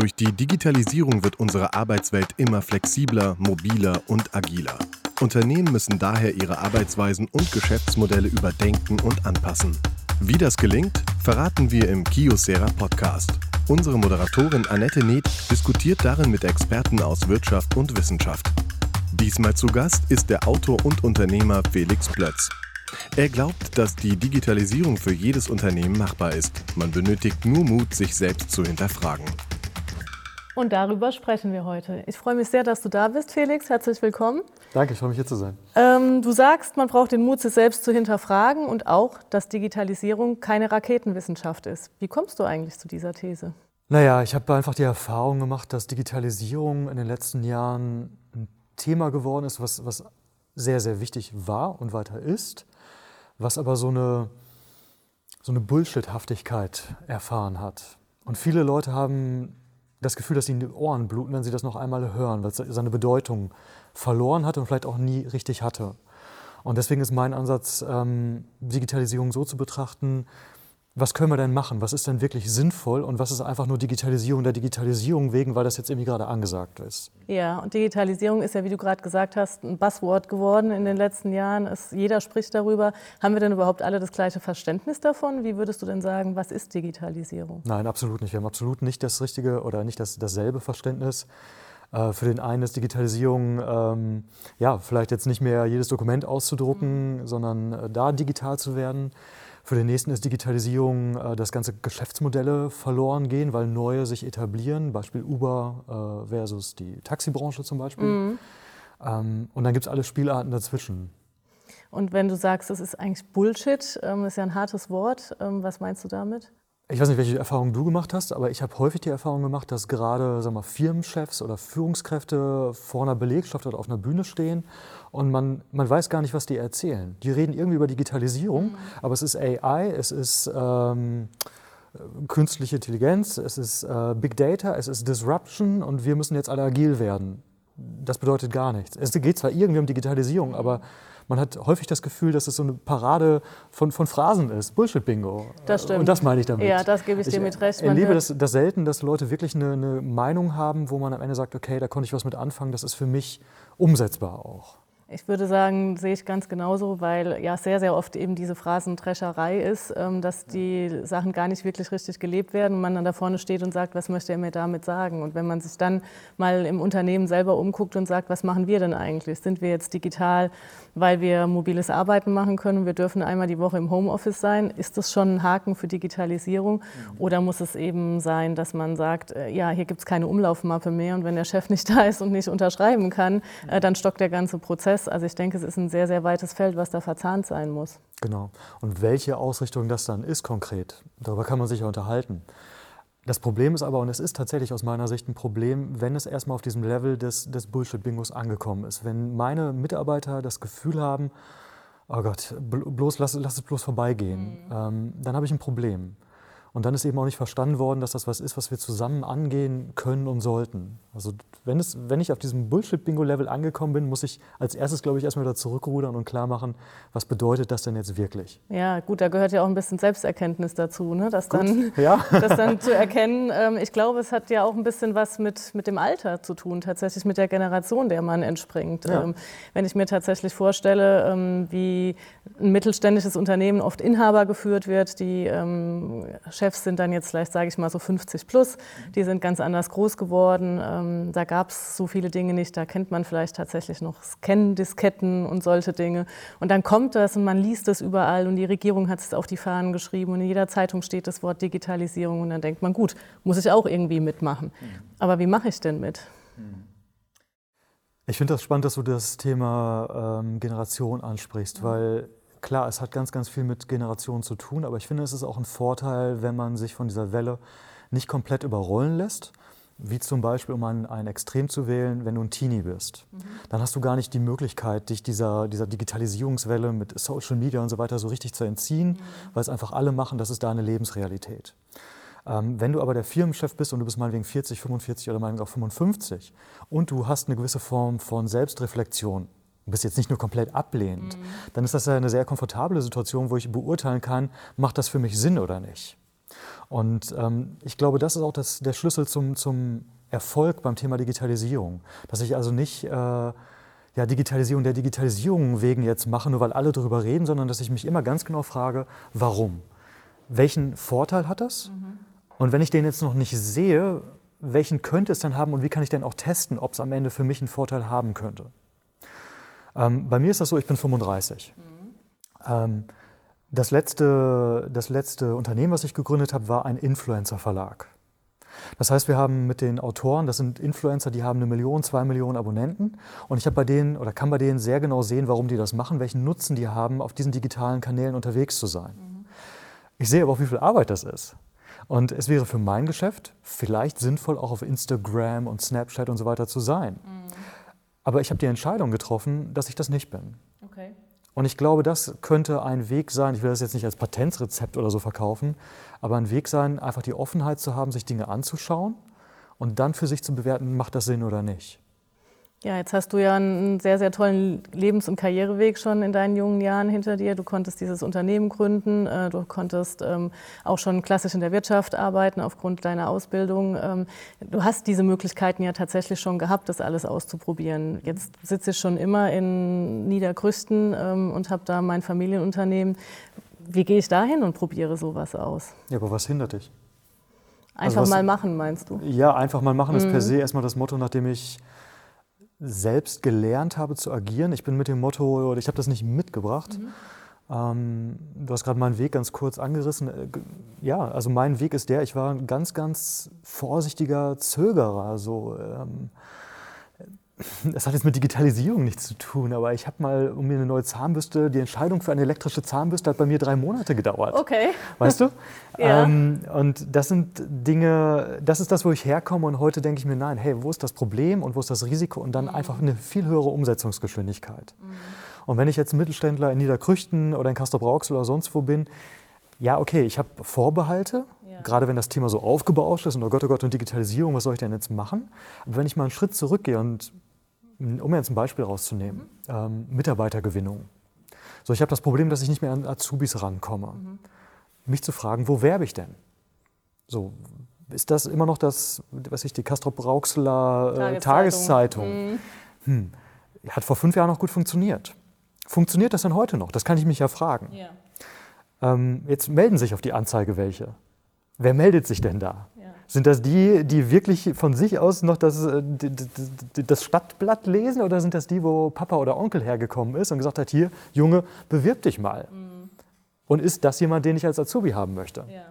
Durch die Digitalisierung wird unsere Arbeitswelt immer flexibler, mobiler und agiler. Unternehmen müssen daher ihre Arbeitsweisen und Geschäftsmodelle überdenken und anpassen. Wie das gelingt, verraten wir im Kiosera Podcast. Unsere Moderatorin Annette Neth diskutiert darin mit Experten aus Wirtschaft und Wissenschaft. Diesmal zu Gast ist der Autor und Unternehmer Felix Plötz. Er glaubt, dass die Digitalisierung für jedes Unternehmen machbar ist. Man benötigt nur Mut, sich selbst zu hinterfragen. Und darüber sprechen wir heute. Ich freue mich sehr, dass du da bist, Felix. Herzlich willkommen. Danke, ich freue mich hier zu sein. Ähm, du sagst, man braucht den Mut, sich selbst zu hinterfragen und auch, dass Digitalisierung keine Raketenwissenschaft ist. Wie kommst du eigentlich zu dieser These? Naja, ich habe einfach die Erfahrung gemacht, dass Digitalisierung in den letzten Jahren ein Thema geworden ist, was, was sehr, sehr wichtig war und weiter ist, was aber so eine, so eine Bullshit-Haftigkeit erfahren hat. Und viele Leute haben das Gefühl, dass ihnen die Ohren bluten, wenn sie das noch einmal hören, weil es seine Bedeutung verloren hatte und vielleicht auch nie richtig hatte. Und deswegen ist mein Ansatz, ähm, Digitalisierung so zu betrachten, was können wir denn machen? Was ist denn wirklich sinnvoll und was ist einfach nur Digitalisierung der Digitalisierung wegen, weil das jetzt irgendwie gerade angesagt ist? Ja, und Digitalisierung ist ja, wie du gerade gesagt hast, ein Buzzword geworden in den letzten Jahren. Es, jeder spricht darüber. Haben wir denn überhaupt alle das gleiche Verständnis davon? Wie würdest du denn sagen, was ist Digitalisierung? Nein, absolut nicht. Wir haben absolut nicht das richtige oder nicht das, dasselbe Verständnis. Äh, für den einen ist Digitalisierung ähm, ja vielleicht jetzt nicht mehr jedes Dokument auszudrucken, mhm. sondern äh, da digital zu werden. Für den nächsten ist Digitalisierung, äh, dass ganze Geschäftsmodelle verloren gehen, weil neue sich etablieren, Beispiel Uber äh, versus die Taxibranche zum Beispiel. Mhm. Ähm, und dann gibt es alle Spielarten dazwischen. Und wenn du sagst, das ist eigentlich Bullshit, ähm, ist ja ein hartes Wort, ähm, was meinst du damit? Ich weiß nicht, welche Erfahrungen du gemacht hast, aber ich habe häufig die Erfahrung gemacht, dass gerade sag mal, Firmenchefs oder Führungskräfte vor einer Belegschaft oder auf einer Bühne stehen und man, man weiß gar nicht, was die erzählen. Die reden irgendwie über Digitalisierung, mhm. aber es ist AI, es ist ähm, künstliche Intelligenz, es ist äh, Big Data, es ist Disruption und wir müssen jetzt alle agil werden. Das bedeutet gar nichts. Es geht zwar irgendwie um Digitalisierung, aber man hat häufig das Gefühl, dass es so eine Parade von, von Phrasen ist. Bullshit-Bingo. Das stimmt. Und das meine ich damit. Ja, das gebe ich, dir mit recht. Ich erlebe das, das selten, dass Leute wirklich eine, eine Meinung haben, wo man am Ende sagt, okay, da konnte ich was mit anfangen, das ist für mich umsetzbar auch. Ich würde sagen, sehe ich ganz genauso, weil ja sehr, sehr oft eben diese Phrasendrescherei ist, ähm, dass die Sachen gar nicht wirklich richtig gelebt werden und man dann da vorne steht und sagt, was möchte er mir damit sagen? Und wenn man sich dann mal im Unternehmen selber umguckt und sagt, was machen wir denn eigentlich? Sind wir jetzt digital, weil wir mobiles Arbeiten machen können? Wir dürfen einmal die Woche im Homeoffice sein. Ist das schon ein Haken für Digitalisierung? Mhm. Oder muss es eben sein, dass man sagt, äh, ja, hier gibt es keine Umlaufmappe mehr und wenn der Chef nicht da ist und nicht unterschreiben kann, äh, dann stockt der ganze Prozess Prozess. Also ich denke, es ist ein sehr, sehr weites Feld, was da verzahnt sein muss. Genau. Und welche Ausrichtung das dann ist konkret, darüber kann man sich ja unterhalten. Das Problem ist aber, und es ist tatsächlich aus meiner Sicht ein Problem, wenn es erstmal auf diesem Level des, des Bullshit-Bingos angekommen ist. Wenn meine Mitarbeiter das Gefühl haben, oh Gott, bloß lass, lass es bloß vorbeigehen, mhm. ähm, dann habe ich ein Problem. Und dann ist eben auch nicht verstanden worden, dass das was ist, was wir zusammen angehen können und sollten. Also wenn, es, wenn ich auf diesem Bullshit-Bingo-Level angekommen bin, muss ich als erstes, glaube ich, erstmal wieder zurückrudern und klar machen, was bedeutet das denn jetzt wirklich? Ja, gut, da gehört ja auch ein bisschen Selbsterkenntnis dazu, ne? das, dann, ja. das dann zu erkennen. Ähm, ich glaube, es hat ja auch ein bisschen was mit, mit dem Alter zu tun, tatsächlich mit der Generation, der man entspringt. Ja. Ähm, wenn ich mir tatsächlich vorstelle, ähm, wie ein mittelständisches Unternehmen oft Inhaber geführt wird, die Chefs sind dann jetzt vielleicht, sage ich mal, so 50 plus. Die sind ganz anders groß geworden. Ähm, da gab es so viele Dinge nicht. Da kennt man vielleicht tatsächlich noch Scan-Disketten und solche Dinge. Und dann kommt das und man liest das überall und die Regierung hat es auf die Fahnen geschrieben und in jeder Zeitung steht das Wort Digitalisierung und dann denkt man, gut, muss ich auch irgendwie mitmachen. Aber wie mache ich denn mit? Ich finde das spannend, dass du das Thema ähm, Generation ansprichst, weil Klar, es hat ganz, ganz viel mit Generationen zu tun, aber ich finde, es ist auch ein Vorteil, wenn man sich von dieser Welle nicht komplett überrollen lässt. Wie zum Beispiel, um ein, ein Extrem zu wählen, wenn du ein Teenie bist. Mhm. Dann hast du gar nicht die Möglichkeit, dich dieser, dieser Digitalisierungswelle mit Social Media und so weiter so richtig zu entziehen, mhm. weil es einfach alle machen, das ist deine Lebensrealität. Ähm, wenn du aber der Firmenchef bist und du bist meinetwegen 40, 45 oder meinetwegen auch 55 und du hast eine gewisse Form von Selbstreflexion, bist jetzt nicht nur komplett ablehnend, mhm. dann ist das ja eine sehr komfortable Situation, wo ich beurteilen kann, macht das für mich Sinn oder nicht. Und ähm, ich glaube, das ist auch das, der Schlüssel zum, zum Erfolg beim Thema Digitalisierung. Dass ich also nicht äh, ja, Digitalisierung der Digitalisierung wegen jetzt mache, nur weil alle darüber reden, sondern dass ich mich immer ganz genau frage, warum? Welchen Vorteil hat das? Mhm. Und wenn ich den jetzt noch nicht sehe, welchen könnte es dann haben und wie kann ich denn auch testen, ob es am Ende für mich einen Vorteil haben könnte? Ähm, bei mir ist das so, ich bin 35. Mhm. Ähm, das, letzte, das letzte Unternehmen, was ich gegründet habe, war ein Influencer-Verlag. Das heißt, wir haben mit den Autoren, das sind Influencer, die haben eine Million, zwei Millionen Abonnenten. Und ich habe bei denen oder kann bei denen sehr genau sehen, warum die das machen, welchen Nutzen die haben, auf diesen digitalen Kanälen unterwegs zu sein. Mhm. Ich sehe aber auch, wie viel Arbeit das ist. Und es wäre für mein Geschäft vielleicht sinnvoll, auch auf Instagram und Snapchat und so weiter zu sein. Mhm. Aber ich habe die Entscheidung getroffen, dass ich das nicht bin. Okay. Und ich glaube, das könnte ein Weg sein, ich will das jetzt nicht als Patentrezept oder so verkaufen, aber ein Weg sein, einfach die Offenheit zu haben, sich Dinge anzuschauen und dann für sich zu bewerten, macht das Sinn oder nicht. Ja, jetzt hast du ja einen sehr, sehr tollen Lebens- und Karriereweg schon in deinen jungen Jahren hinter dir. Du konntest dieses Unternehmen gründen, äh, du konntest ähm, auch schon klassisch in der Wirtschaft arbeiten aufgrund deiner Ausbildung. Ähm, du hast diese Möglichkeiten ja tatsächlich schon gehabt, das alles auszuprobieren. Jetzt sitze ich schon immer in Niedergrüsten ähm, und habe da mein Familienunternehmen. Wie gehe ich da hin und probiere sowas aus? Ja, aber was hindert dich? Einfach also was, mal machen, meinst du? Ja, einfach mal machen mhm. ist per mhm. se erstmal das Motto, nachdem ich selbst gelernt habe zu agieren. Ich bin mit dem Motto, oder ich habe das nicht mitgebracht. Mhm. Ähm, du hast gerade meinen Weg ganz kurz angerissen. Äh, ja, also mein Weg ist der, ich war ein ganz, ganz vorsichtiger Zögerer. So, ähm, das hat jetzt mit Digitalisierung nichts zu tun, aber ich habe mal um mir eine neue Zahnbürste, die Entscheidung für eine elektrische Zahnbürste hat bei mir drei Monate gedauert. Okay. Weißt du? ja. Ähm, und das sind Dinge, das ist das, wo ich herkomme und heute denke ich mir, nein, hey, wo ist das Problem und wo ist das Risiko und dann mhm. einfach eine viel höhere Umsetzungsgeschwindigkeit. Mhm. Und wenn ich jetzt Mittelständler in Niederkrüchten oder in Castrop-Rauxel oder sonst wo bin, ja, okay, ich habe Vorbehalte, ja. gerade wenn das Thema so aufgebauscht ist und oh Gott, oh Gott, und Digitalisierung, was soll ich denn jetzt machen? Aber wenn ich mal einen Schritt zurückgehe und um jetzt ein Beispiel rauszunehmen, mhm. ähm, Mitarbeitergewinnung. So, ich habe das Problem, dass ich nicht mehr an Azubis rankomme. Mhm. Mich zu fragen, wo werbe ich denn? So, ist das immer noch das, was ich, die Castrop-Rauxeler äh, Tageszeitung? Tageszeitung. Mhm. Hm. Hat vor fünf Jahren noch gut funktioniert. Funktioniert das denn heute noch? Das kann ich mich ja fragen. Ja. Ähm, jetzt melden sich auf die Anzeige welche. Wer meldet sich denn da? Sind das die, die wirklich von sich aus noch das, äh, das Stadtblatt lesen oder sind das die, wo Papa oder Onkel hergekommen ist und gesagt hat, hier, Junge, bewirb dich mal? Mhm. Und ist das jemand, den ich als Azubi haben möchte? Ja.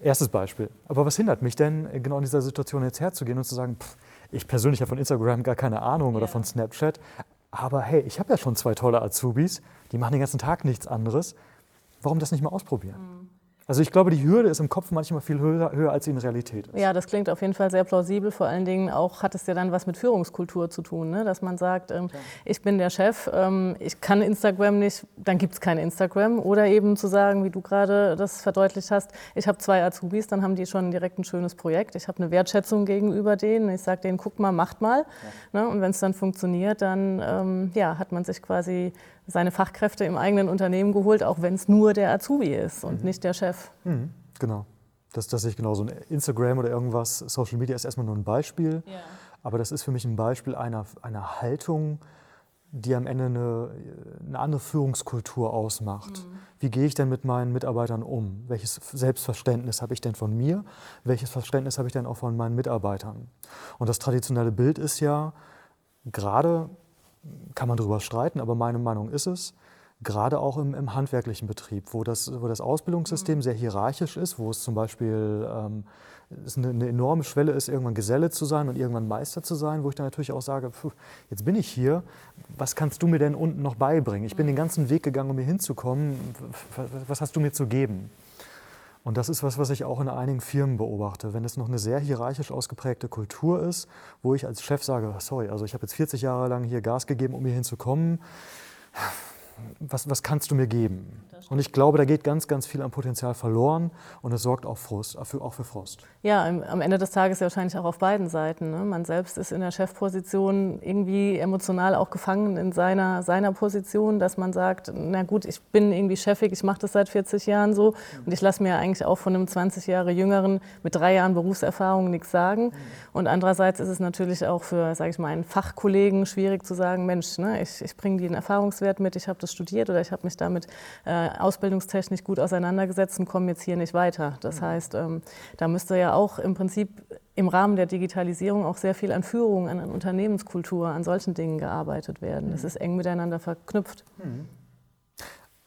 Erstes Beispiel. Aber was hindert mich denn, genau in dieser Situation jetzt herzugehen und zu sagen, pff, ich persönlich habe von Instagram gar keine Ahnung ja. oder von Snapchat, aber hey, ich habe ja schon zwei tolle Azubis, die machen den ganzen Tag nichts anderes. Warum das nicht mal ausprobieren? Mhm. Also ich glaube, die Hürde ist im Kopf manchmal viel höher, höher, als sie in Realität ist. Ja, das klingt auf jeden Fall sehr plausibel. Vor allen Dingen auch hat es ja dann was mit Führungskultur zu tun, ne? dass man sagt, ähm, ich bin der Chef, ähm, ich kann Instagram nicht, dann gibt es kein Instagram. Oder eben zu sagen, wie du gerade das verdeutlicht hast, ich habe zwei Azubis, dann haben die schon direkt ein schönes Projekt. Ich habe eine Wertschätzung gegenüber denen. Ich sage denen, guck mal, macht mal. Ja. Ne? Und wenn es dann funktioniert, dann ähm, ja, hat man sich quasi seine Fachkräfte im eigenen Unternehmen geholt, auch wenn es nur der Azubi ist und mhm. nicht der Chef. Mhm. Genau. Das, das sehe ich genauso. Instagram oder irgendwas, Social Media ist erstmal nur ein Beispiel. Ja. Aber das ist für mich ein Beispiel einer, einer Haltung, die am Ende eine, eine andere Führungskultur ausmacht. Mhm. Wie gehe ich denn mit meinen Mitarbeitern um? Welches Selbstverständnis habe ich denn von mir? Welches Verständnis habe ich denn auch von meinen Mitarbeitern? Und das traditionelle Bild ist ja, gerade kann man darüber streiten, aber meine Meinung ist es, gerade auch im, im handwerklichen Betrieb, wo das, wo das Ausbildungssystem mhm. sehr hierarchisch ist, wo es zum Beispiel ähm, es eine, eine, enorme Schwelle ist, irgendwann Geselle zu sein und irgendwann Meister zu sein, wo ich dann natürlich auch sage, pf, jetzt bin ich hier, was kannst du mir denn unten noch beibringen? Ich bin den ganzen Weg gegangen, um hier hinzukommen, was hast du mir zu geben? Und das ist was, was ich auch in einigen Firmen beobachte. Wenn es noch eine sehr hierarchisch ausgeprägte Kultur ist, wo ich als Chef sage, sorry, also ich habe jetzt 40 Jahre lang hier Gas gegeben, um hier hinzukommen, was, was kannst du mir geben? Und ich glaube, da geht ganz, ganz viel an Potenzial verloren und es sorgt auch, Frust, auch für Frust. Ja, am Ende des Tages ja wahrscheinlich auch auf beiden Seiten. Ne? Man selbst ist in der Chefposition irgendwie emotional auch gefangen in seiner, seiner Position, dass man sagt, na gut, ich bin irgendwie chefig, ich mache das seit 40 Jahren so und ich lasse mir eigentlich auch von einem 20 Jahre Jüngeren mit drei Jahren Berufserfahrung nichts sagen. Und andererseits ist es natürlich auch für, sage ich mal, einen Fachkollegen schwierig zu sagen, Mensch, ne, ich, ich bringe den Erfahrungswert mit, ich habe das studiert oder ich habe mich damit äh, ausbildungstechnisch gut auseinandergesetzt und komme jetzt hier nicht weiter. Das mhm. heißt, ähm, da müsste ja auch im Prinzip im Rahmen der Digitalisierung auch sehr viel an Führung, an Unternehmenskultur, an solchen Dingen gearbeitet werden. Das mhm. ist eng miteinander verknüpft. Mhm.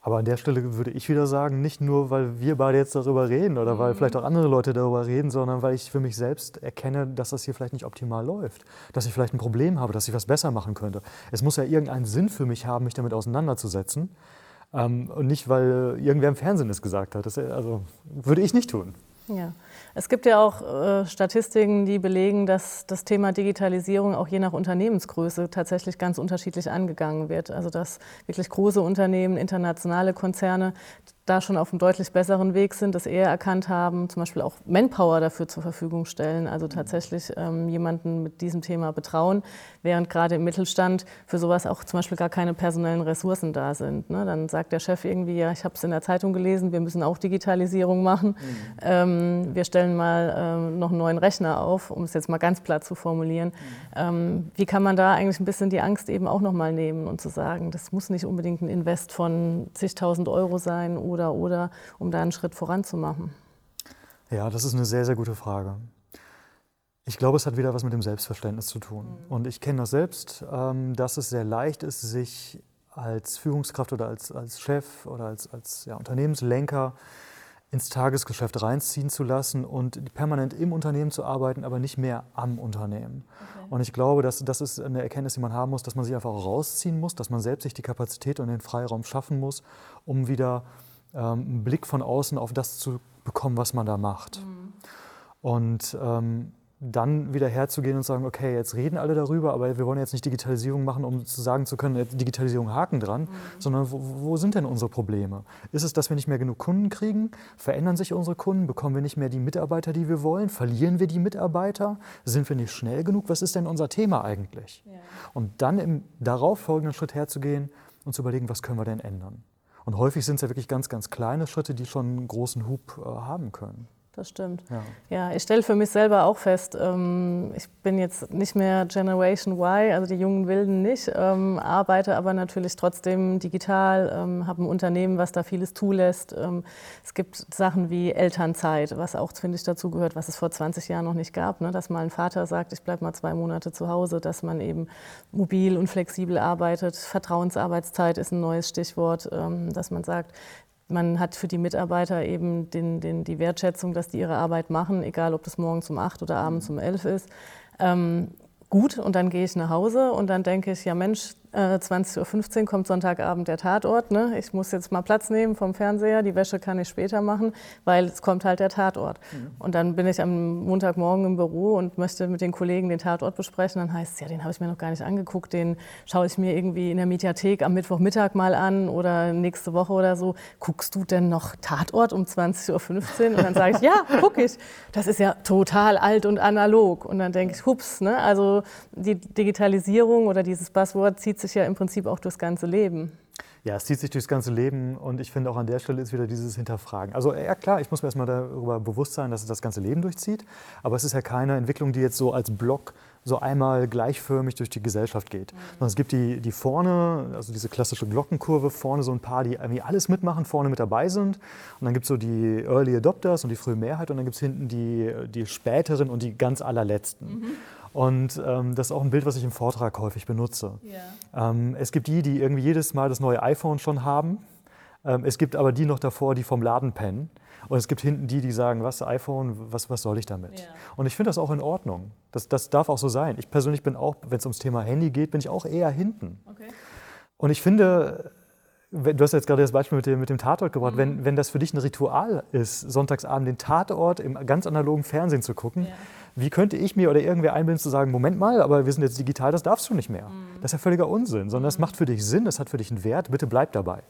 Aber an der Stelle würde ich wieder sagen, nicht nur, weil wir beide jetzt darüber reden oder weil vielleicht auch andere Leute darüber reden, sondern weil ich für mich selbst erkenne, dass das hier vielleicht nicht optimal läuft. Dass ich vielleicht ein Problem habe, dass ich was besser machen könnte. Es muss ja irgendeinen Sinn für mich haben, mich damit auseinanderzusetzen. Ähm, und nicht, weil irgendwer im Fernsehen es gesagt hat. Das, also würde ich nicht tun. Ja. Es gibt ja auch äh, Statistiken, die belegen, dass das Thema Digitalisierung auch je nach Unternehmensgröße tatsächlich ganz unterschiedlich angegangen wird. Also dass wirklich große Unternehmen, internationale Konzerne da schon auf einem deutlich besseren Weg sind, das eher erkannt haben, zum Beispiel auch Manpower dafür zur Verfügung stellen, also tatsächlich ähm, jemanden mit diesem Thema betrauen, während gerade im Mittelstand für sowas auch zum Beispiel gar keine personellen Ressourcen da sind. Ne? Dann sagt der Chef irgendwie, ja, ich habe es in der Zeitung gelesen, wir müssen auch Digitalisierung machen. Mhm. Ähm, wir stellen mal ähm, noch einen neuen Rechner auf, um es jetzt mal ganz platt zu formulieren. Mhm. Ähm, wie kann man da eigentlich ein bisschen die Angst eben auch nochmal nehmen und zu sagen, das muss nicht unbedingt ein Invest von zigtausend Euro sein oder, oder, um da einen Schritt voranzumachen? Ja, das ist eine sehr, sehr gute Frage. Ich glaube, es hat wieder was mit dem Selbstverständnis zu tun. Mhm. Und ich kenne das selbst, ähm, dass es sehr leicht ist, sich als Führungskraft oder als, als Chef oder als, als ja, Unternehmenslenker ins Tagesgeschäft reinziehen zu lassen und permanent im Unternehmen zu arbeiten, aber nicht mehr am Unternehmen. Okay. Und ich glaube, dass das ist eine Erkenntnis, die man haben muss, dass man sich einfach rausziehen muss, dass man selbst sich die Kapazität und den Freiraum schaffen muss, um wieder einen Blick von außen auf das zu bekommen, was man da macht. Mhm. Und ähm, dann wieder herzugehen und sagen, okay, jetzt reden alle darüber, aber wir wollen jetzt nicht Digitalisierung machen, um zu sagen zu können, Digitalisierung Haken dran, mhm. sondern wo, wo, sind denn unsere Probleme? Ist es, dass wir nicht mehr genug Kunden kriegen? Verändern sich unsere Kunden? Bekommen wir nicht mehr die Mitarbeiter, die wir wollen? Verlieren wir die Mitarbeiter? Sind wir nicht schnell genug? Was ist denn unser Thema eigentlich? Ja. Und dann im darauf folgenden Schritt herzugehen und zu überlegen, was können wir denn ändern? Und häufig sind es ja wirklich ganz, ganz kleine Schritte, die schon einen großen Hub äh, haben können das stimmt. Ja, ja ich stelle für mich selber auch fest, ähm, ich bin jetzt nicht mehr Generation Y, also die jungen Wilden nicht, ähm, arbeite aber natürlich trotzdem digital, ähm, habe ein Unternehmen, was da vieles zulässt. Ähm, es gibt Sachen wie Elternzeit, was auch, finde ich, dazu gehört, was es vor 20 Jahren noch nicht gab, ne? dass mal ein Vater sagt, ich bleibe mal zwei Monate zu Hause, dass man eben mobil und flexibel arbeitet. Vertrauensarbeitszeit ist ein neues Stichwort, ähm, dass man sagt, man hat für die Mitarbeiter eben den, den, die Wertschätzung, dass die ihre Arbeit machen, egal ob das morgens um acht oder abends um elf ist. Ähm, gut, und dann gehe ich nach Hause und dann denke ich, ja Mensch, 20.15 äh, Uhr kommt Sonntagabend der Tatort. Ne? Ich muss jetzt mal Platz nehmen vom Fernseher. Die Wäsche kann ich später machen, weil es kommt halt der Tatort. Mhm. Und dann bin ich am Montagmorgen im Büro und möchte mit den Kollegen den Tatort besprechen. Dann heißt es, ja, den habe ich mir noch gar nicht angeguckt. Den schaue ich mir irgendwie in der Mediathek am Mittwochmittag mal an oder nächste Woche oder so. Guckst du denn noch Tatort um 20.15 Uhr? Und dann sage ich, ja, gucke ich. Das ist ja total alt und analog. Und dann denke ich, hups, ne? also die Digitalisierung oder dieses Buzzword zieht sich sich ja im Prinzip auch durchs ganze Leben. Ja, es zieht sich durchs ganze Leben und ich finde auch an der Stelle ist wieder dieses Hinterfragen. Also ja klar, ich muss mir erstmal darüber bewusst sein, dass es das ganze Leben durchzieht, aber es ist ja keine Entwicklung, die jetzt so als Block so einmal gleichförmig durch die Gesellschaft geht. Mhm. Sondern es gibt die, die vorne, also diese klassische Glockenkurve, vorne so ein paar, die irgendwie alles mitmachen, vorne mit dabei sind. Und dann gibt es so die Early Adopters und die frühe Mehrheit und dann gibt es hinten die, die späteren und die ganz allerletzten. Mhm. Und ähm, das ist auch ein Bild, was ich im Vortrag häufig benutze. Yeah. Ähm, es gibt die, die irgendwie jedes Mal das neue iPhone schon haben. Ähm, es gibt aber die noch davor, die vom Laden pennen. Und es gibt hinten die, die sagen, was, iPhone, was, was soll ich damit? Yeah. Und ich finde das auch in Ordnung. Das, das darf auch so sein. Ich persönlich bin auch, wenn es ums Thema Handy geht, bin ich auch eher hinten. Okay. Und ich finde, du hast jetzt gerade das Beispiel mit dem, mit dem Tatort gebracht, mhm. wenn, wenn das für dich ein Ritual ist, sonntagsabend den Tatort im ganz analogen Fernsehen zu gucken, ja. wie könnte ich mir oder irgendwer einbilden zu sagen, Moment mal, aber wir sind jetzt digital, das darfst du nicht mehr. Mhm. Das ist ja völliger Unsinn, sondern es mhm. macht für dich Sinn, es hat für dich einen Wert, bitte bleib dabei.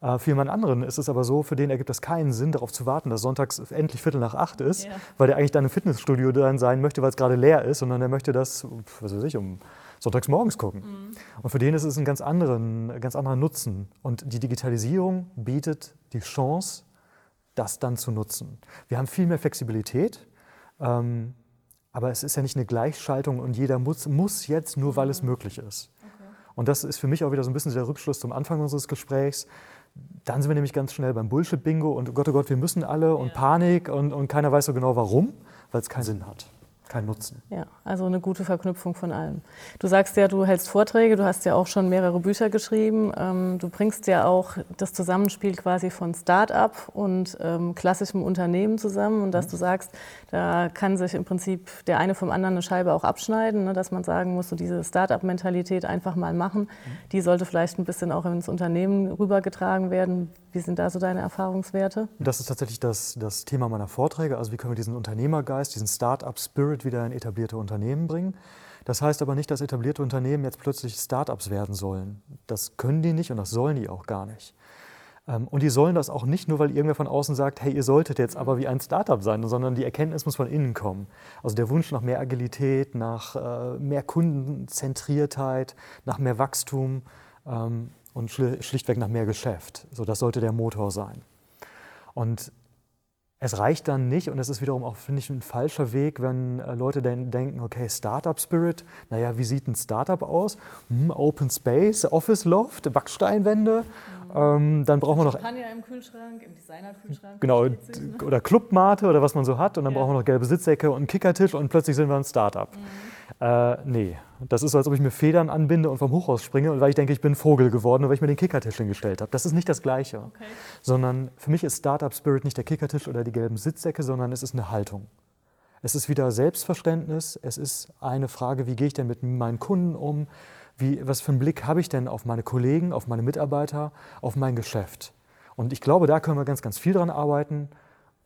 Äh, für jemand anderen ist es aber so, für den ergibt es keinen Sinn, darauf zu warten, dass sonntags endlich Viertel nach acht ist, ja. weil der eigentlich dann im Fitnessstudio dann sein möchte, weil es gerade leer ist, sondern der möchte das, was weiß ich, um sonntags morgens gucken. Mhm. Und für den ist es ein ganz, anderen, ganz anderer Nutzen. Und die Digitalisierung bietet die Chance, das dann zu nutzen. Wir haben viel mehr Flexibilität. Ähm, aber es ist ja nicht eine Gleichschaltung und jeder muss, muss jetzt nur, weil es mhm. möglich ist. Okay. Und das ist für mich auch wieder so ein bisschen der Rückschluss zum Anfang unseres Gesprächs. Dann sind wir nämlich ganz schnell beim Bullshit-Bingo und Gott, oh Gott, wir müssen alle und Panik und, und keiner weiß so genau warum, weil es keinen Sinn hat keinen Nutzen. Ja, also eine gute Verknüpfung von allem. Du sagst ja, du hältst Vorträge, du hast ja auch schon mehrere Bücher geschrieben. Ähm, du bringst ja auch das Zusammenspiel quasi von Start-up und ähm, klassischem Unternehmen zusammen und dass mhm. du sagst, da kann sich im Prinzip der eine vom anderen eine Scheibe auch abschneiden, ne, dass man sagen muss, so diese Start-up-Mentalität einfach mal machen, mhm. die sollte vielleicht ein bisschen auch ins Unternehmen rübergetragen werden. Wie sind da so deine Erfahrungswerte? Das ist tatsächlich das, das Thema meiner Vorträge. Also wie können wir diesen Unternehmergeist, diesen Start-up-Spirit wieder in etablierte Unternehmen bringen? Das heißt aber nicht, dass etablierte Unternehmen jetzt plötzlich Start-ups werden sollen. Das können die nicht und das sollen die auch gar nicht. Ähm, und die sollen das auch nicht nur, weil irgendwer von außen sagt, hey, ihr solltet jetzt aber wie ein Startup sein, sondern die Erkenntnis muss von innen kommen. Also der Wunsch nach mehr Agilität, nach äh, mehr Kundenzentriertheit, nach mehr Wachstum. Ähm, und schlichtweg nach mehr Geschäft. So, das sollte der Motor sein. Und es reicht dann nicht, und es ist wiederum auch, finde ich, ein falscher Weg, wenn äh, Leute dann denken, okay, Startup Spirit, naja, wie sieht ein Startup aus? Hm, Open Space, Office Loft, Backsteinwände. Mhm. Ähm, dann brauchen wir noch. Champagner im Kühlschrank, im Designer-Kühlschrank. Genau, oder Clubmate oder was man so hat. Und dann ja. brauchen wir noch gelbe Sitzsäcke und einen Kickertisch und plötzlich sind wir ein Startup. Mhm. Äh, nee, das ist so, als ob ich mir Federn anbinde und vom Hochhaus springe und weil ich denke, ich bin Vogel geworden, weil ich mir den Kickertisch hingestellt habe. Das ist nicht das Gleiche. Okay. Sondern für mich ist Startup Spirit nicht der Kickertisch oder die gelben Sitzsäcke, sondern es ist eine Haltung. Es ist wieder Selbstverständnis. Es ist eine Frage, wie gehe ich denn mit meinen Kunden um? Wie, was für einen Blick habe ich denn auf meine Kollegen, auf meine Mitarbeiter, auf mein Geschäft? Und ich glaube, da können wir ganz, ganz viel dran arbeiten.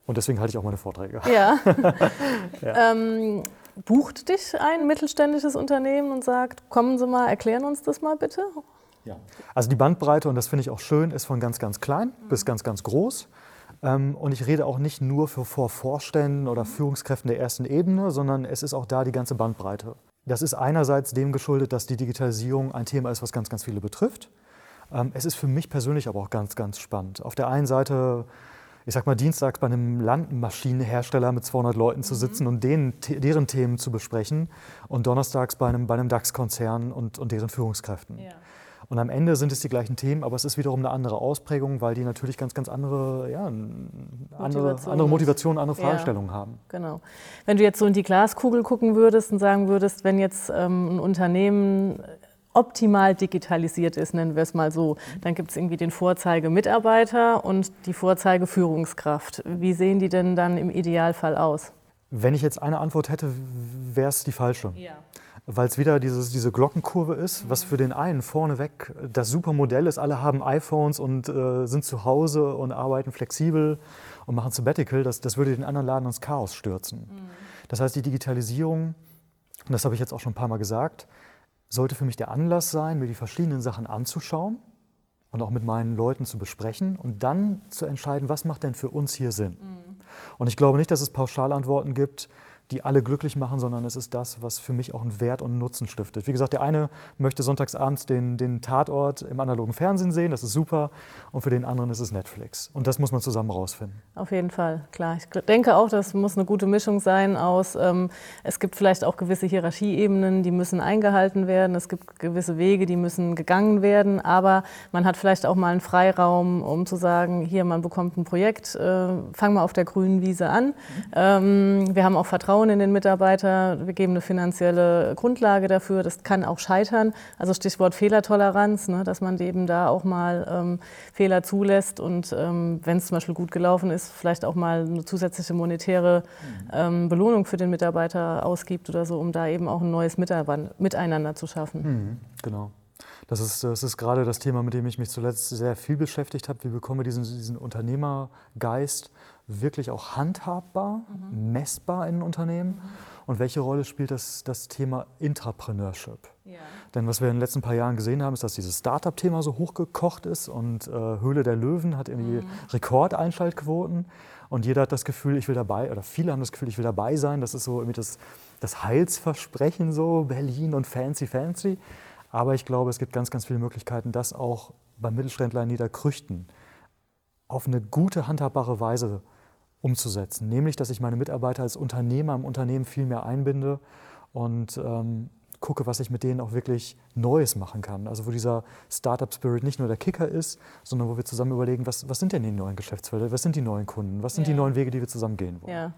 Und deswegen halte ich auch meine Vorträge. Ja. ja. Ähm, bucht dich ein mittelständisches Unternehmen und sagt, kommen Sie mal, erklären uns das mal bitte? Ja. Also die Bandbreite, und das finde ich auch schön, ist von ganz, ganz klein mhm. bis ganz, ganz groß. Ähm, und ich rede auch nicht nur für, vor Vorständen oder Führungskräften der ersten Ebene, sondern es ist auch da die ganze Bandbreite. Das ist einerseits dem geschuldet, dass die Digitalisierung ein Thema ist, was ganz, ganz viele betrifft. Ähm, es ist für mich persönlich aber auch ganz, ganz spannend. Auf der einen Seite ich sag mal, dienstags bei einem Landmaschinenhersteller mit 200 Leuten zu mhm. sitzen und denen, deren Themen zu besprechen und donnerstags bei einem, bei einem DAX-Konzern und, und deren Führungskräften. Ja. Und am Ende sind es die gleichen Themen, aber es ist wiederum eine andere Ausprägung, weil die natürlich ganz, ganz andere, ja, andere, Motivation andere Motivationen, andere Fragestellungen ja, haben. Genau. Wenn du jetzt so in die Glaskugel gucken würdest und sagen würdest, wenn jetzt ähm, ein Unternehmen optimal digitalisiert ist, nennen wir es mal so. Dann gibt es irgendwie den Vorzeigemitarbeiter und die Vorzeigeführungskraft. Wie sehen die denn dann im Idealfall aus? Wenn ich jetzt eine Antwort hätte, wäre es die falsche. Ja. Weil es wieder dieses, diese Glockenkurve ist, was für den einen vorneweg das super Modell ist. Alle haben iPhones und äh, sind zu Hause und arbeiten flexibel und machen Sabbatical. Das, das würde den anderen Laden ins Chaos stürzen. Mhm. Das heißt, die Digitalisierung, und das habe ich jetzt auch schon ein paar Mal gesagt, sollte für mich der Anlass sein, mir die verschiedenen Sachen anzuschauen und auch mit meinen Leuten zu besprechen und dann zu entscheiden, was macht denn für uns hier Sinn. Mhm. Und ich glaube nicht, dass es Pauschalantworten gibt, die alle glücklich machen, sondern es ist das, was für mich auch einen Wert und einen Nutzen stiftet. Wie gesagt, der eine möchte sonntagsabends den, den Tatort im analogen Fernsehen sehen, das ist super, und für den anderen ist es Netflix. Und das muss man zusammen rausfinden. Auf jeden Fall, klar. Ich denke auch, das muss eine gute Mischung sein aus, ähm, es gibt vielleicht auch gewisse Hierarchieebenen, die müssen eingehalten werden, es gibt gewisse Wege, die müssen gegangen werden, aber man hat vielleicht auch mal einen Freiraum, um zu sagen, hier, man bekommt ein Projekt, äh, fang mal auf der grünen Wiese an. Mhm. Ähm, wir haben auch Vertrauen Vertrauen in den Mitarbeiter, wir geben eine finanzielle Grundlage dafür. Das kann auch scheitern. Also Stichwort Fehlertoleranz, ne, dass man eben da auch mal ähm, Fehler zulässt und ähm, wenn es zum Beispiel gut gelaufen ist, vielleicht auch mal eine zusätzliche monetäre ähm, Belohnung für den Mitarbeiter ausgibt oder so, um da eben auch ein neues Miteinander zu schaffen. Mhm, genau. Das ist, das ist gerade das Thema, mit dem ich mich zuletzt sehr viel beschäftigt habe. Wie bekomme ich diesen, diesen Unternehmergeist wirklich auch handhabbar, mhm. messbar in Unternehmen? Mhm. Und welche Rolle spielt das, das Thema Intrapreneurship? Ja. Denn was wir in den letzten paar Jahren gesehen haben, ist, dass dieses Startup-Thema so hochgekocht ist und äh, Höhle der Löwen hat irgendwie mhm. Rekordeinschaltquoten und jeder hat das Gefühl, ich will dabei, oder viele haben das Gefühl, ich will dabei sein. Das ist so irgendwie das, das Heilsversprechen, so Berlin und fancy, fancy. Aber ich glaube, es gibt ganz, ganz viele Möglichkeiten, das auch beim Mittelständler in Niederkrüchten auf eine gute, handhabbare Weise umzusetzen. Nämlich, dass ich meine Mitarbeiter als Unternehmer im Unternehmen viel mehr einbinde und ähm, gucke, was ich mit denen auch wirklich Neues machen kann. Also wo dieser Startup-Spirit nicht nur der Kicker ist, sondern wo wir zusammen überlegen, was, was sind denn die neuen Geschäftsfelder, was sind die neuen Kunden, was sind ja. die neuen Wege, die wir zusammen gehen wollen. Ja.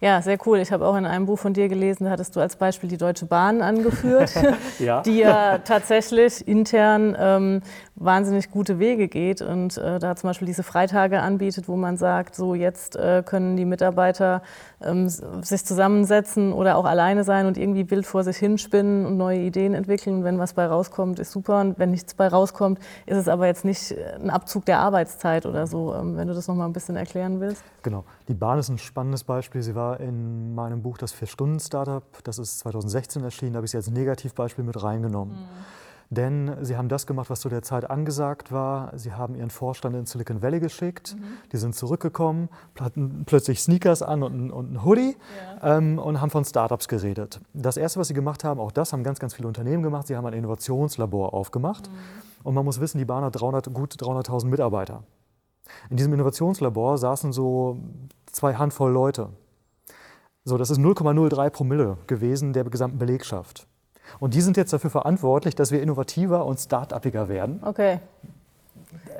Ja, sehr cool. Ich habe auch in einem Buch von dir gelesen, da hattest du als Beispiel die Deutsche Bahn angeführt, ja. die ja tatsächlich intern ähm, wahnsinnig gute Wege geht und äh, da zum Beispiel diese Freitage anbietet, wo man sagt, so jetzt äh, können die Mitarbeiter ähm, sich zusammensetzen oder auch alleine sein und irgendwie wild vor sich hinspinnen und neue Ideen entwickeln. wenn was bei rauskommt, ist super. Und wenn nichts bei rauskommt, ist es aber jetzt nicht ein Abzug der Arbeitszeit oder so. Ähm, wenn du das noch mal ein bisschen erklären willst. Genau. Die Bahn ist ein spannendes Beispiel. Sie war in meinem Buch Das Vier-Stunden-Startup, das ist 2016 erschienen, da habe ich sie als Negativbeispiel mit reingenommen. Mhm. Denn sie haben das gemacht, was zu der Zeit angesagt war. Sie haben ihren Vorstand in Silicon Valley geschickt. Mhm. Die sind zurückgekommen, hatten plötzlich Sneakers an und, und einen Hoodie ja. ähm, und haben von Startups geredet. Das Erste, was sie gemacht haben, auch das haben ganz, ganz viele Unternehmen gemacht, sie haben ein Innovationslabor aufgemacht. Mhm. Und man muss wissen, die Bahn hat 300, gut 300.000 Mitarbeiter. In diesem Innovationslabor saßen so zwei Handvoll Leute. So, das ist 0,03 Promille gewesen der gesamten Belegschaft. Und die sind jetzt dafür verantwortlich, dass wir innovativer und start-upiger werden. Okay.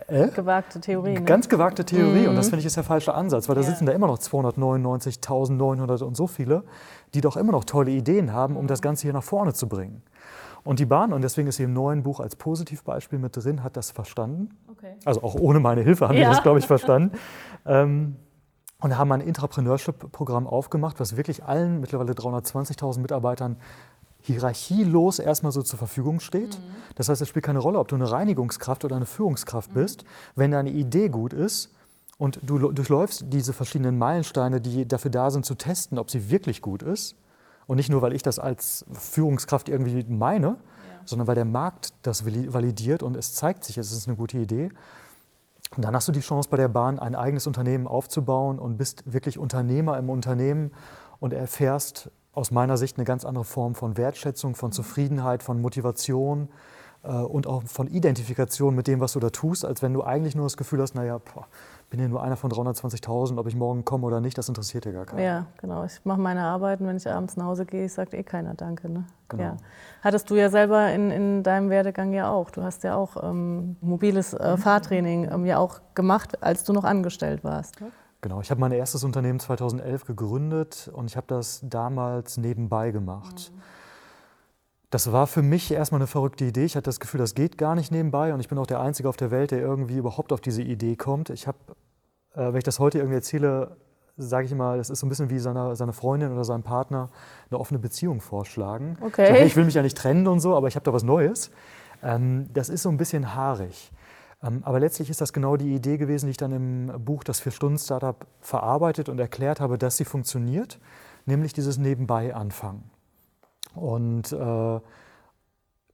Äh? Gewagte Theorie. Ne? Ganz gewagte Theorie. Mhm. Und das finde ich ist der falsche Ansatz, weil da ja. sitzen da immer noch 299.900 und so viele, die doch immer noch tolle Ideen haben, um das Ganze hier nach vorne zu bringen. Und die Bahn, und deswegen ist sie im neuen Buch als Positivbeispiel mit drin, hat das verstanden. Okay. Also auch ohne meine Hilfe haben ja. die das, glaube ich, verstanden. ähm, und haben ein Intrapreneurship-Programm aufgemacht, was wirklich allen mittlerweile 320.000 Mitarbeitern hierarchielos erstmal so zur Verfügung steht. Mhm. Das heißt, es spielt keine Rolle, ob du eine Reinigungskraft oder eine Führungskraft mhm. bist. Wenn deine Idee gut ist und du durchläufst diese verschiedenen Meilensteine, die dafür da sind, zu testen, ob sie wirklich gut ist, und nicht nur, weil ich das als Führungskraft irgendwie meine, ja. sondern weil der Markt das validiert und es zeigt sich, es ist eine gute Idee. Und dann hast du die Chance, bei der Bahn ein eigenes Unternehmen aufzubauen und bist wirklich Unternehmer im Unternehmen und erfährst aus meiner Sicht eine ganz andere Form von Wertschätzung, von Zufriedenheit, von Motivation äh, und auch von Identifikation mit dem, was du da tust, als wenn du eigentlich nur das Gefühl hast, naja, boah, bin ja nur einer von 320.000, ob ich morgen komme oder nicht, das interessiert ja gar keinen. Ja, genau. Ich mache meine Arbeit und wenn ich abends nach Hause gehe, sagt eh keiner Danke. Ne? Genau. Ja. Hattest du ja selber in, in deinem Werdegang ja auch. Du hast ja auch ähm, mobiles äh, Fahrtraining ähm, ja auch gemacht, als du noch angestellt warst. Ne? Genau, ich habe mein erstes Unternehmen 2011 gegründet und ich habe das damals nebenbei gemacht. Mhm. Das war für mich erstmal eine verrückte Idee. Ich hatte das Gefühl, das geht gar nicht nebenbei und ich bin auch der Einzige auf der Welt, der irgendwie überhaupt auf diese Idee kommt. Ich habe, äh, wenn ich das heute irgendwie erzähle, sage ich immer, das ist so ein bisschen wie seine, seine Freundin oder sein Partner eine offene Beziehung vorschlagen. Okay. So, hey, ich will mich ja nicht trennen und so, aber ich habe da was Neues. Ähm, das ist so ein bisschen haarig. Ähm, aber letztlich ist das genau die Idee gewesen, die ich dann im Buch Das Vier-Stunden-Startup verarbeitet und erklärt habe, dass sie funktioniert, nämlich dieses Nebenbei-Anfangen. Und äh,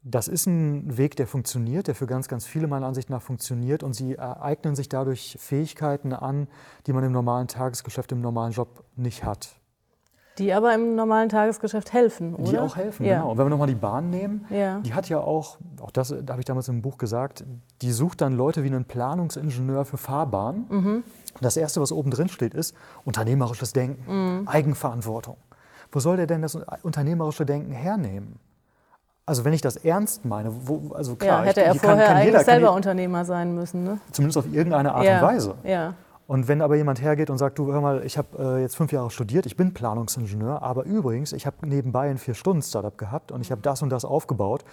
das ist ein Weg, der funktioniert, der für ganz, ganz viele meiner Ansicht nach funktioniert und sie eignen sich dadurch Fähigkeiten an, die man im normalen Tagesgeschäft, im normalen Job nicht hat. Die aber im normalen Tagesgeschäft helfen, oder? Die auch helfen, ja. genau. Und wenn wir nochmal die Bahn nehmen, ja. die hat ja auch, auch das habe ich damals im Buch gesagt, die sucht dann Leute wie einen Planungsingenieur für Fahrbahnen. Mhm. Das Erste, was oben drin steht, ist unternehmerisches Denken, mhm. Eigenverantwortung. Wo soll der denn das unternehmerische Denken hernehmen? Also wenn ich das ernst meine, wo, also klar, ja, hätte ich, er vorher kann, kann eigentlich jeder, selber Unternehmer sein müssen, ne? Zumindest auf irgendeine Art ja. und Weise. Ja. Und wenn aber jemand hergeht und sagt, du hör mal, ich habe äh, jetzt fünf Jahre studiert, ich bin Planungsingenieur, aber übrigens, ich habe nebenbei ein Vier-Stunden-Startup gehabt und ich habe das und das aufgebaut.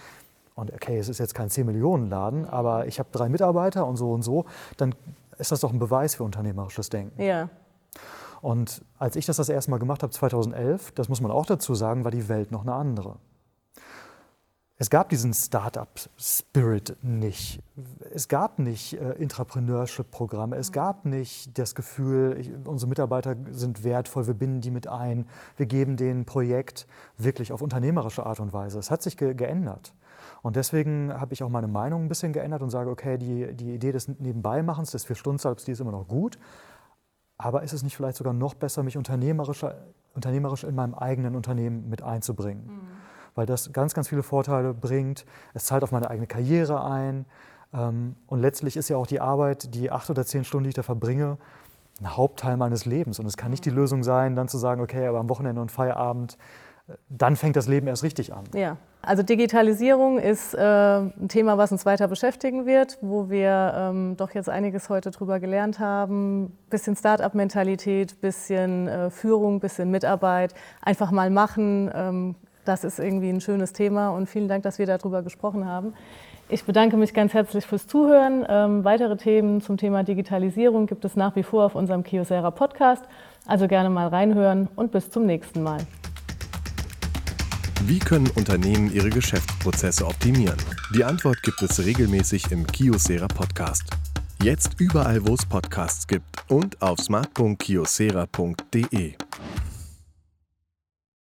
Und okay, es ist jetzt kein 10-Millionen-Laden, aber ich habe drei Mitarbeiter und so und so, dann ist das doch ein Beweis für unternehmerisches Denken. Ja. Und als ich das das erste Mal gemacht habe, 2011, das muss man auch dazu sagen, war die Welt noch eine andere. es gab diesen Startup-Spirit nicht. Es gab nicht äh, Intrapreneurship-Programme. Es gab nicht das Gefühl, ich, unsere Mitarbeiter sind wertvoll, wir binden die mit ein, wir geben denen ein Projekt wirklich auf unternehmerische Art und Weise. Es hat sich ge geändert. Und deswegen habe ich auch meine Meinung ein bisschen geändert und sage, okay, die, die Idee des Nebenbeimachens, des Vier-Stunden-Salbs, die ist immer noch gut. Aber ist es nicht vielleicht sogar noch besser, mich unternehmerisch, unternehmerisch in meinem eigenen Unternehmen mit einzubringen? Mhm weil das ganz, ganz viele Vorteile bringt. Es zahlt auf meine eigene Karriere ein. Ähm, und letztlich ist ja auch die Arbeit, die acht oder zehn Stunden, die ich da verbringe, ein Hauptteil meines Lebens. Und es kann nicht die Lösung sein, dann zu sagen, okay, aber am Wochenende und Feierabend, dann fängt das Leben erst richtig an. Ja, also Digitalisierung ist äh, ein Thema, was uns weiter beschäftigen wird, wo wir ähm, doch jetzt einiges heute drüber gelernt haben. Bisschen Start-up-Mentalität, bisschen äh, Führung, bisschen Mitarbeit, einfach mal machen, ähm, das ist irgendwie ein schönes Thema und vielen Dank, dass wir darüber gesprochen haben. Ich bedanke mich ganz herzlich fürs Zuhören. Ähm, weitere Themen zum Thema Digitalisierung gibt es nach wie vor auf unserem Kiosera Podcast. Also gerne mal reinhören und bis zum nächsten Mal. Wie können Unternehmen ihre Geschäftsprozesse optimieren? Die Antwort gibt es regelmäßig im Kiosera Podcast. Jetzt überall, wo es Podcasts gibt und auf smart.kiosera.de.